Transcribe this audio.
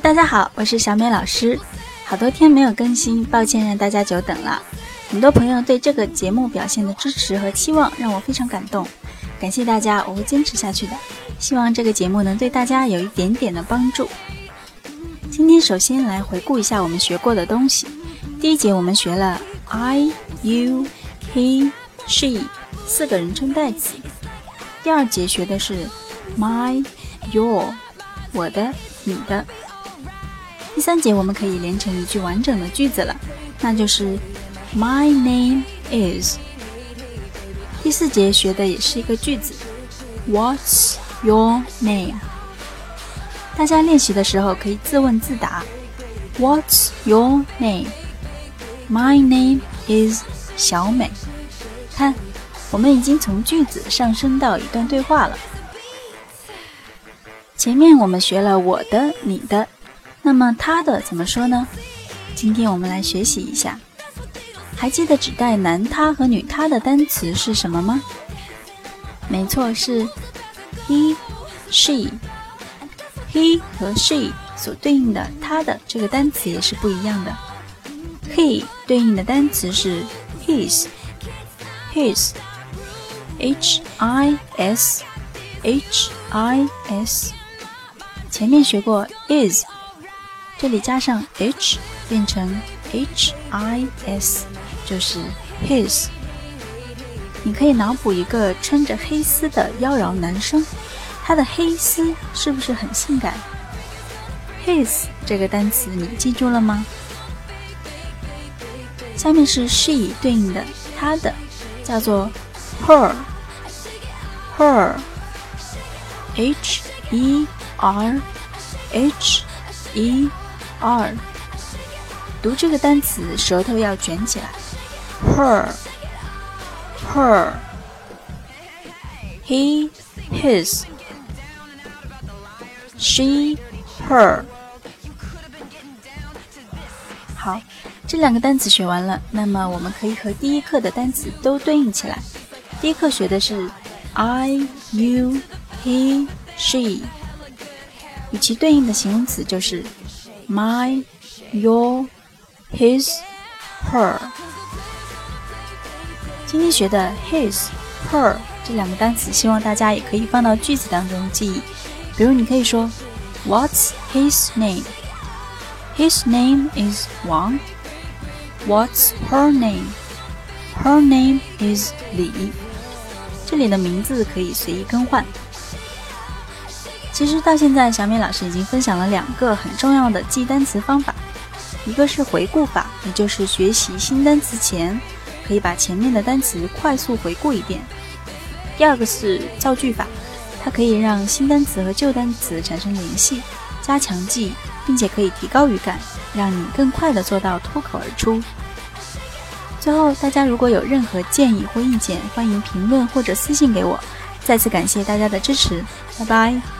大家好，我是小美老师。好多天没有更新，抱歉让大家久等了。很多朋友对这个节目表现的支持和期望让我非常感动，感谢大家，我会坚持下去的。希望这个节目能对大家有一点点的帮助。今天首先来回顾一下我们学过的东西。第一节我们学了 I、You、He、She 四个人称代词。第二节学的是 My、Your 我的、你的。第三节我们可以连成一句完整的句子了，那就是 My name is。第四节学的也是一个句子，What's your name？大家练习的时候可以自问自答，What's your name？My name is 小美。看，我们已经从句子上升到一段对话了。前面我们学了我的、你的，那么他的怎么说呢？今天我们来学习一下。还记得指代男他和女他的单词是什么吗？没错，是 he、she。he 和 she 所对应的他的这个单词也是不一样的。he 对应的单词是 his，his，h i s，h i s。前面学过 is，这里加上 h 变成 h i s，就是 his。你可以脑补一个穿着黑丝的妖娆男生，他的黑丝是不是很性感？his 这个单词你记住了吗？下面是 she 对应的他的，叫做 her，her，h e。R h e。R, R，读这个单词舌头要卷起来。Her Her He His She Her。好，这两个单词学完了，那么我们可以和第一课的单词都对应起来。第一课学的是 I You He She。与其对应的形容词就是 my、your、his、her。今天学的 his、her 这两个单词，希望大家也可以放到句子当中记忆。比如，你可以说 What's his name? His name is Wang. What's her name? Her name is Li. 这里的名字可以随意更换。 其实到现在，小米老师已经分享了两个很重要的记单词方法，一个是回顾法，也就是学习新单词前可以把前面的单词快速回顾一遍；第二个是造句法，它可以让新单词和旧单词产生联系，加强记忆，并且可以提高语感，让你更快的做到脱口而出。最后，大家如果有任何建议或意见，欢迎评论或者私信给我。再次感谢大家的支持，拜拜。